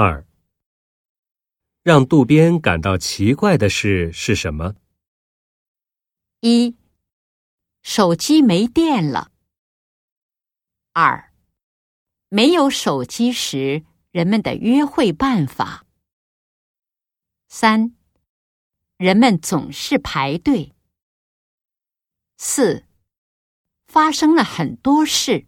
二。让渡边感到奇怪的事是什么？一手机没电了。二没有手机时人们的约会办法。三人们总是排队。四发生了很多事。